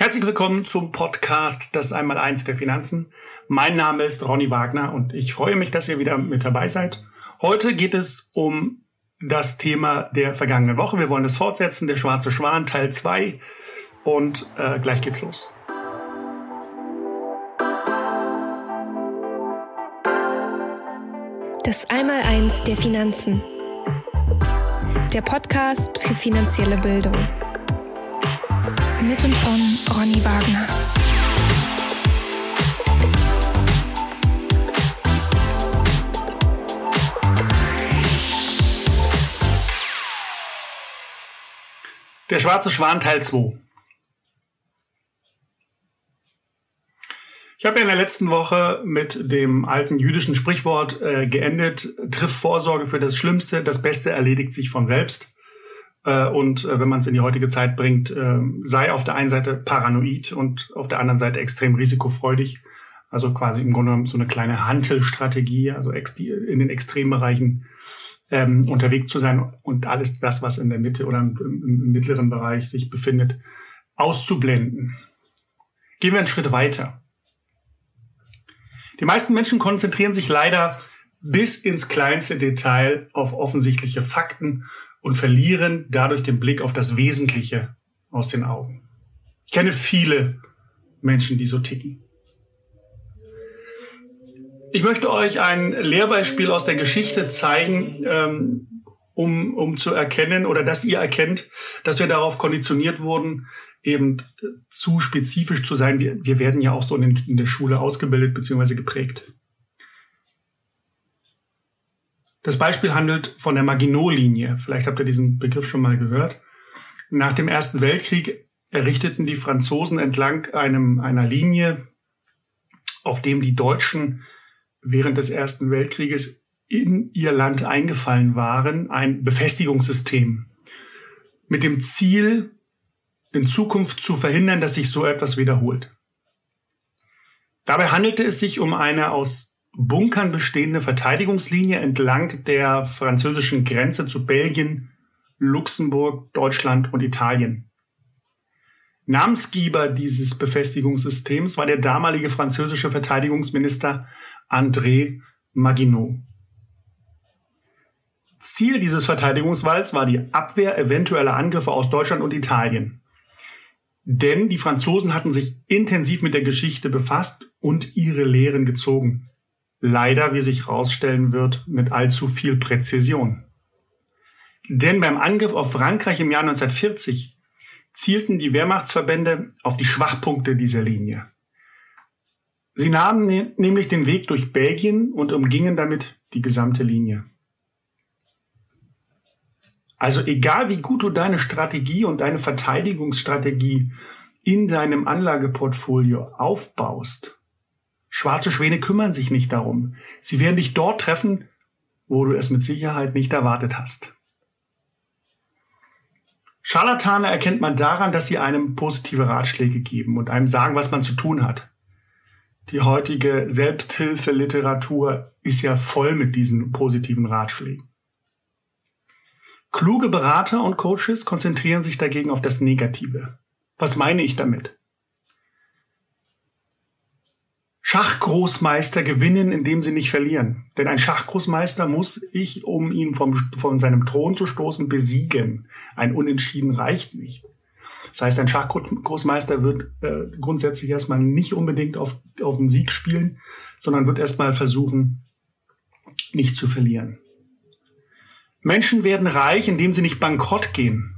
Herzlich willkommen zum Podcast Das Einmaleins der Finanzen. Mein Name ist Ronny Wagner und ich freue mich, dass ihr wieder mit dabei seid. Heute geht es um das Thema der vergangenen Woche. Wir wollen das fortsetzen, der schwarze Schwan Teil 2 und äh, gleich geht's los. Das Einmaleins der Finanzen. Der Podcast für finanzielle Bildung. Mit und von Ronny Wagner. Der schwarze Schwan Teil 2. Ich habe ja in der letzten Woche mit dem alten jüdischen Sprichwort äh, geendet, triff Vorsorge für das Schlimmste, das Beste erledigt sich von selbst. Äh, und äh, wenn man es in die heutige Zeit bringt, äh, sei auf der einen Seite paranoid und auf der anderen Seite extrem risikofreudig. Also quasi im Grunde genommen so eine kleine Hantelstrategie, also in den Extrembereichen ähm, unterwegs zu sein und alles das, was in der Mitte oder im, im mittleren Bereich sich befindet, auszublenden. Gehen wir einen Schritt weiter. Die meisten Menschen konzentrieren sich leider bis ins kleinste Detail auf offensichtliche Fakten und verlieren dadurch den Blick auf das Wesentliche aus den Augen. Ich kenne viele Menschen, die so ticken. Ich möchte euch ein Lehrbeispiel aus der Geschichte zeigen, ähm, um, um zu erkennen oder dass ihr erkennt, dass wir darauf konditioniert wurden, eben zu spezifisch zu sein. Wir, wir werden ja auch so in, in der Schule ausgebildet bzw. geprägt. Das Beispiel handelt von der Maginot-Linie. Vielleicht habt ihr diesen Begriff schon mal gehört. Nach dem Ersten Weltkrieg errichteten die Franzosen entlang einem, einer Linie, auf dem die Deutschen während des Ersten Weltkrieges in ihr Land eingefallen waren, ein Befestigungssystem mit dem Ziel, in Zukunft zu verhindern, dass sich so etwas wiederholt. Dabei handelte es sich um eine aus Bunkern bestehende Verteidigungslinie entlang der französischen Grenze zu Belgien, Luxemburg, Deutschland und Italien. Namensgeber dieses Befestigungssystems war der damalige französische Verteidigungsminister André Maginot. Ziel dieses Verteidigungswalls war die Abwehr eventueller Angriffe aus Deutschland und Italien. Denn die Franzosen hatten sich intensiv mit der Geschichte befasst und ihre Lehren gezogen. Leider, wie sich herausstellen wird, mit allzu viel Präzision. Denn beim Angriff auf Frankreich im Jahr 1940 zielten die Wehrmachtsverbände auf die Schwachpunkte dieser Linie. Sie nahmen ne nämlich den Weg durch Belgien und umgingen damit die gesamte Linie. Also egal wie gut du deine Strategie und deine Verteidigungsstrategie in deinem Anlageportfolio aufbaust, Schwarze Schwäne kümmern sich nicht darum. Sie werden dich dort treffen, wo du es mit Sicherheit nicht erwartet hast. Scharlatane erkennt man daran, dass sie einem positive Ratschläge geben und einem sagen, was man zu tun hat. Die heutige Selbsthilfeliteratur ist ja voll mit diesen positiven Ratschlägen. Kluge Berater und Coaches konzentrieren sich dagegen auf das Negative. Was meine ich damit? Schachgroßmeister gewinnen, indem sie nicht verlieren. Denn ein Schachgroßmeister muss ich, um ihn vom, von seinem Thron zu stoßen, besiegen. Ein Unentschieden reicht nicht. Das heißt, ein Schachgroßmeister wird äh, grundsätzlich erstmal nicht unbedingt auf, auf den Sieg spielen, sondern wird erstmal versuchen, nicht zu verlieren. Menschen werden reich, indem sie nicht bankrott gehen.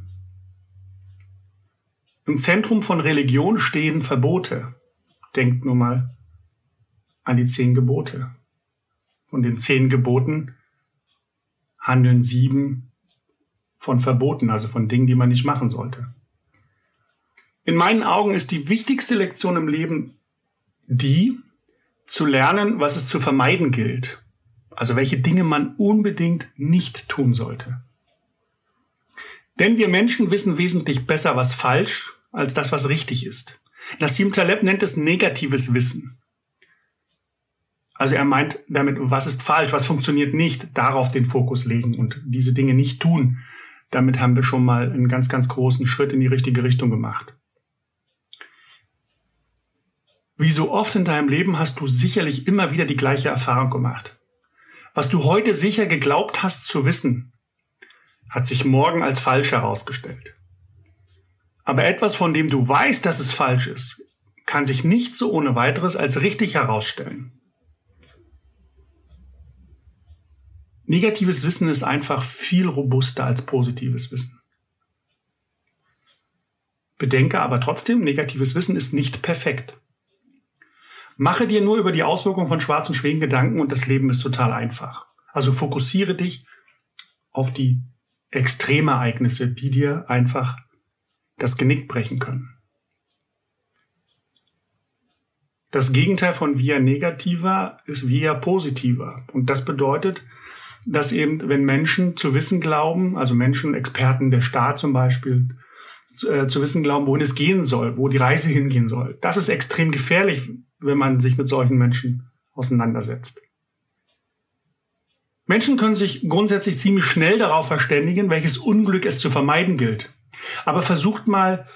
Im Zentrum von Religion stehen Verbote. Denkt nur mal an die zehn Gebote. Von den zehn Geboten handeln sieben von Verboten, also von Dingen, die man nicht machen sollte. In meinen Augen ist die wichtigste Lektion im Leben die, zu lernen, was es zu vermeiden gilt. Also welche Dinge man unbedingt nicht tun sollte. Denn wir Menschen wissen wesentlich besser, was falsch, als das, was richtig ist. Nassim Taleb nennt es negatives Wissen. Also er meint damit, was ist falsch, was funktioniert nicht, darauf den Fokus legen und diese Dinge nicht tun. Damit haben wir schon mal einen ganz, ganz großen Schritt in die richtige Richtung gemacht. Wie so oft in deinem Leben hast du sicherlich immer wieder die gleiche Erfahrung gemacht. Was du heute sicher geglaubt hast zu wissen, hat sich morgen als falsch herausgestellt. Aber etwas, von dem du weißt, dass es falsch ist, kann sich nicht so ohne weiteres als richtig herausstellen. Negatives Wissen ist einfach viel robuster als positives Wissen. Bedenke aber trotzdem, negatives Wissen ist nicht perfekt. Mache dir nur über die Auswirkungen von schwarzen Schwingen Gedanken und das Leben ist total einfach. Also fokussiere dich auf die Extremereignisse, die dir einfach das Genick brechen können. Das Gegenteil von via negativer ist via positiver. Und das bedeutet, dass eben, wenn Menschen zu wissen glauben, also Menschen, Experten, der Staat zum Beispiel, äh, zu wissen glauben, wohin es gehen soll, wo die Reise hingehen soll. Das ist extrem gefährlich, wenn man sich mit solchen Menschen auseinandersetzt. Menschen können sich grundsätzlich ziemlich schnell darauf verständigen, welches Unglück es zu vermeiden gilt. Aber versucht mal,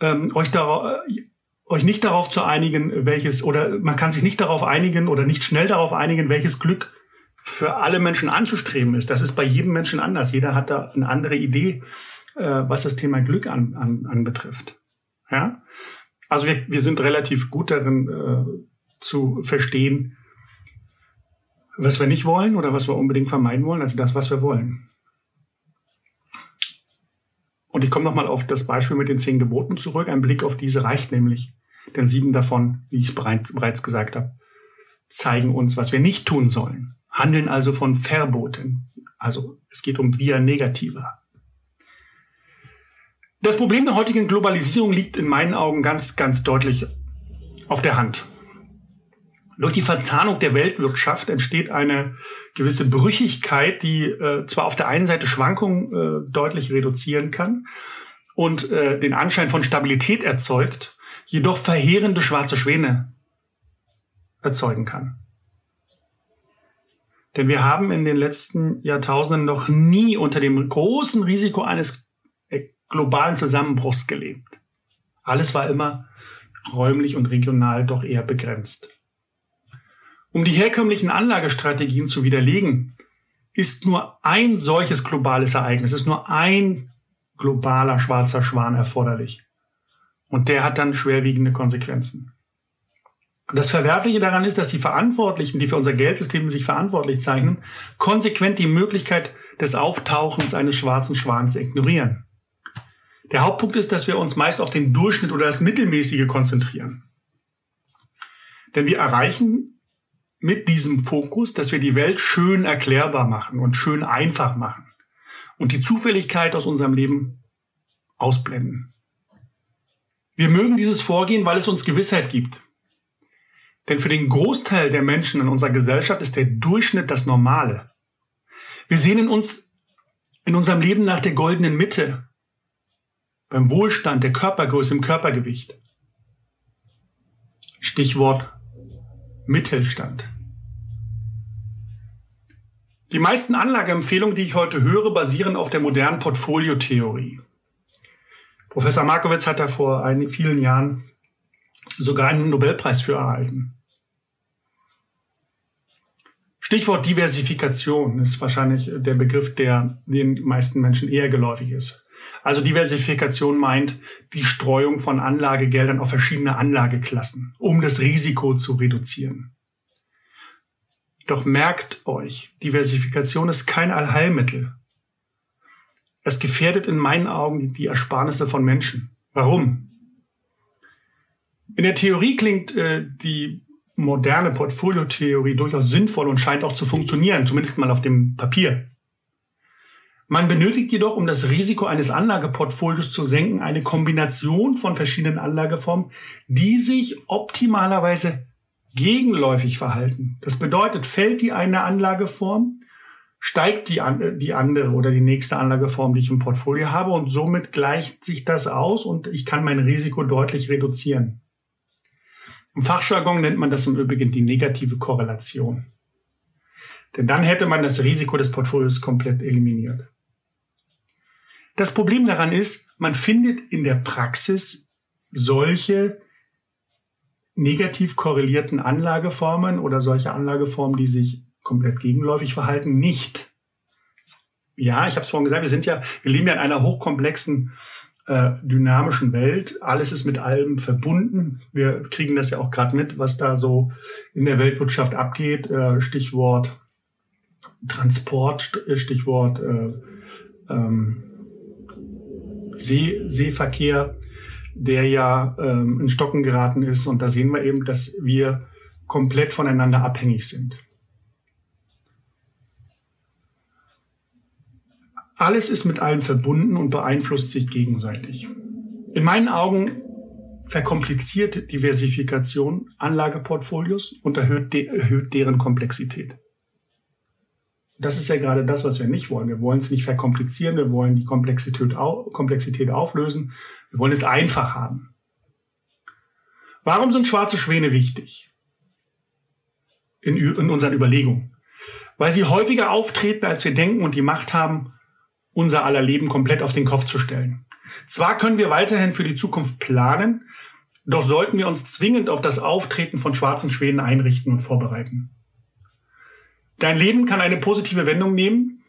ähm, euch, äh, euch nicht darauf zu einigen, welches, oder man kann sich nicht darauf einigen oder nicht schnell darauf einigen, welches Glück für alle Menschen anzustreben ist. Das ist bei jedem Menschen anders. Jeder hat da eine andere Idee, äh, was das Thema Glück an, an, anbetrifft. Ja? Also wir, wir sind relativ gut darin äh, zu verstehen, was wir nicht wollen oder was wir unbedingt vermeiden wollen, also das, was wir wollen. Und ich komme nochmal auf das Beispiel mit den zehn Geboten zurück. Ein Blick auf diese reicht nämlich. Denn sieben davon, wie ich bereits, bereits gesagt habe, zeigen uns, was wir nicht tun sollen handeln also von Verboten. Also es geht um via negativer. Das Problem der heutigen Globalisierung liegt in meinen Augen ganz, ganz deutlich auf der Hand. Durch die Verzahnung der Weltwirtschaft entsteht eine gewisse Brüchigkeit, die äh, zwar auf der einen Seite Schwankungen äh, deutlich reduzieren kann und äh, den Anschein von Stabilität erzeugt, jedoch verheerende schwarze Schwäne erzeugen kann. Denn wir haben in den letzten Jahrtausenden noch nie unter dem großen Risiko eines äh, globalen Zusammenbruchs gelebt. Alles war immer räumlich und regional doch eher begrenzt. Um die herkömmlichen Anlagestrategien zu widerlegen, ist nur ein solches globales Ereignis, ist nur ein globaler schwarzer Schwan erforderlich. Und der hat dann schwerwiegende Konsequenzen. Das Verwerfliche daran ist, dass die Verantwortlichen, die für unser Geldsystem sich verantwortlich zeichnen, konsequent die Möglichkeit des Auftauchens eines schwarzen Schwans ignorieren. Der Hauptpunkt ist, dass wir uns meist auf den Durchschnitt oder das Mittelmäßige konzentrieren. Denn wir erreichen mit diesem Fokus, dass wir die Welt schön erklärbar machen und schön einfach machen und die Zufälligkeit aus unserem Leben ausblenden. Wir mögen dieses Vorgehen, weil es uns Gewissheit gibt. Denn für den Großteil der Menschen in unserer Gesellschaft ist der Durchschnitt das Normale. Wir sehnen uns in unserem Leben nach der goldenen Mitte, beim Wohlstand, der Körpergröße, im Körpergewicht. Stichwort Mittelstand. Die meisten Anlageempfehlungen, die ich heute höre, basieren auf der modernen Portfoliotheorie. Professor Markowitz hat da vor vielen Jahren sogar einen Nobelpreis für erhalten. Stichwort Diversifikation ist wahrscheinlich der Begriff, der den meisten Menschen eher geläufig ist. Also Diversifikation meint die Streuung von Anlagegeldern auf verschiedene Anlageklassen, um das Risiko zu reduzieren. Doch merkt euch, Diversifikation ist kein Allheilmittel. Es gefährdet in meinen Augen die Ersparnisse von Menschen. Warum? In der Theorie klingt äh, die moderne Portfoliotheorie durchaus sinnvoll und scheint auch zu funktionieren, zumindest mal auf dem Papier. Man benötigt jedoch, um das Risiko eines Anlageportfolios zu senken, eine Kombination von verschiedenen Anlageformen, die sich optimalerweise gegenläufig verhalten. Das bedeutet, fällt die eine Anlageform, steigt die, die andere oder die nächste Anlageform, die ich im Portfolio habe und somit gleicht sich das aus und ich kann mein Risiko deutlich reduzieren. Im Fachjargon nennt man das im Übrigen die negative Korrelation. Denn dann hätte man das Risiko des Portfolios komplett eliminiert. Das Problem daran ist, man findet in der Praxis solche negativ korrelierten Anlageformen oder solche Anlageformen, die sich komplett gegenläufig verhalten, nicht. Ja, ich habe es vorhin gesagt, wir sind ja, wir leben ja in einer hochkomplexen äh, dynamischen Welt. Alles ist mit allem verbunden. Wir kriegen das ja auch gerade mit, was da so in der Weltwirtschaft abgeht. Äh, Stichwort Transport, Stichwort äh, ähm, See, Seeverkehr der ja ähm, in Stocken geraten ist. Und da sehen wir eben, dass wir komplett voneinander abhängig sind. Alles ist mit allem verbunden und beeinflusst sich gegenseitig. In meinen Augen verkompliziert Diversifikation Anlageportfolios und erhöht, de erhöht deren Komplexität. Das ist ja gerade das, was wir nicht wollen. Wir wollen es nicht verkomplizieren, wir wollen die Komplexität, au Komplexität auflösen, wir wollen es einfach haben. Warum sind schwarze Schwäne wichtig? In, in unseren Überlegungen. Weil sie häufiger auftreten, als wir denken und die Macht haben, unser aller Leben komplett auf den Kopf zu stellen. Zwar können wir weiterhin für die Zukunft planen, doch sollten wir uns zwingend auf das Auftreten von schwarzen Schwänen einrichten und vorbereiten. Dein Leben kann eine positive Wendung nehmen,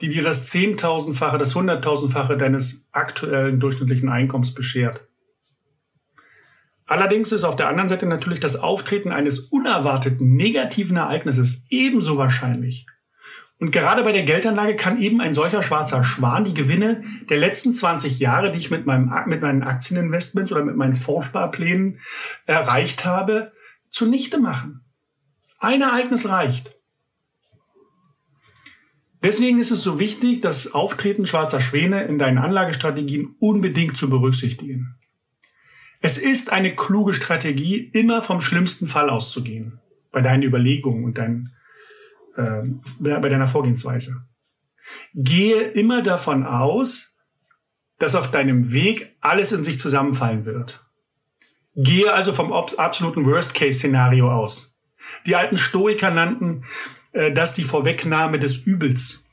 die dir das Zehntausendfache, das Hunderttausendfache deines aktuellen durchschnittlichen Einkommens beschert. Allerdings ist auf der anderen Seite natürlich das Auftreten eines unerwarteten negativen Ereignisses ebenso wahrscheinlich. Und gerade bei der Geldanlage kann eben ein solcher schwarzer Schwan die Gewinne der letzten 20 Jahre, die ich mit, meinem, mit meinen Aktieninvestments oder mit meinen Fondssparplänen erreicht habe, zunichte machen. Ein Ereignis reicht. Deswegen ist es so wichtig, das Auftreten schwarzer Schwäne in deinen Anlagestrategien unbedingt zu berücksichtigen. Es ist eine kluge Strategie, immer vom schlimmsten Fall auszugehen bei deinen Überlegungen und dein, äh, bei deiner Vorgehensweise. Gehe immer davon aus, dass auf deinem Weg alles in sich zusammenfallen wird. Gehe also vom absoluten Worst-Case-Szenario aus. Die alten Stoiker nannten äh, das die Vorwegnahme des Übels.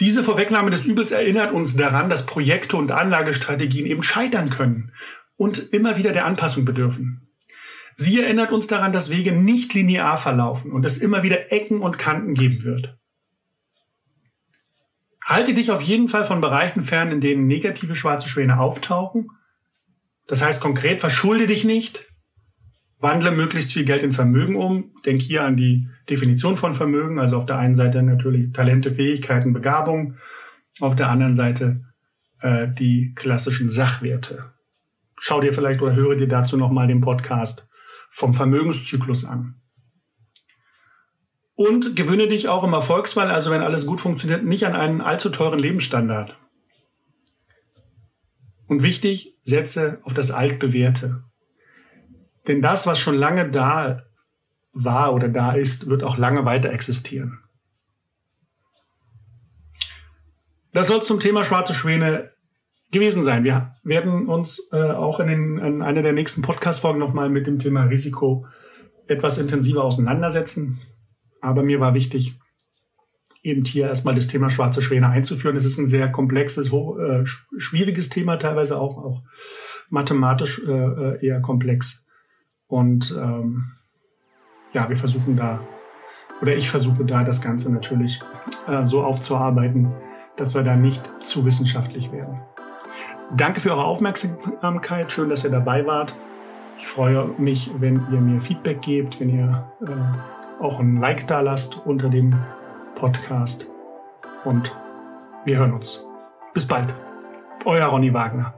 Diese Vorwegnahme des Übels erinnert uns daran, dass Projekte und Anlagestrategien eben scheitern können und immer wieder der Anpassung bedürfen. Sie erinnert uns daran, dass Wege nicht linear verlaufen und es immer wieder Ecken und Kanten geben wird. Halte dich auf jeden Fall von Bereichen fern, in denen negative schwarze Schwäne auftauchen. Das heißt konkret, verschulde dich nicht, wandle möglichst viel Geld in Vermögen um. Denk hier an die Definition von Vermögen. Also auf der einen Seite natürlich Talente, Fähigkeiten, Begabung. Auf der anderen Seite äh, die klassischen Sachwerte. Schau dir vielleicht oder höre dir dazu nochmal den Podcast vom Vermögenszyklus an. Und gewöhne dich auch im Erfolgsfall, also wenn alles gut funktioniert, nicht an einen allzu teuren Lebensstandard. Und wichtig, setze auf das Altbewährte. Denn das, was schon lange da war oder da ist, wird auch lange weiter existieren. Das soll zum Thema schwarze Schwäne gewesen sein. Wir werden uns äh, auch in, den, in einer der nächsten Podcast-Folgen nochmal mit dem Thema Risiko etwas intensiver auseinandersetzen. Aber mir war wichtig, eben hier erstmal das Thema schwarze Schwäne einzuführen. Es ist ein sehr komplexes, äh, schwieriges Thema, teilweise auch, auch mathematisch äh, äh eher komplex. Und ähm, ja, wir versuchen da, oder ich versuche da das Ganze natürlich äh, so aufzuarbeiten, dass wir da nicht zu wissenschaftlich werden. Danke für eure Aufmerksamkeit. Schön, dass ihr dabei wart. Ich freue mich, wenn ihr mir Feedback gebt, wenn ihr äh, auch ein Like da lasst unter dem Podcast. Und wir hören uns. Bis bald. Euer Ronny Wagner.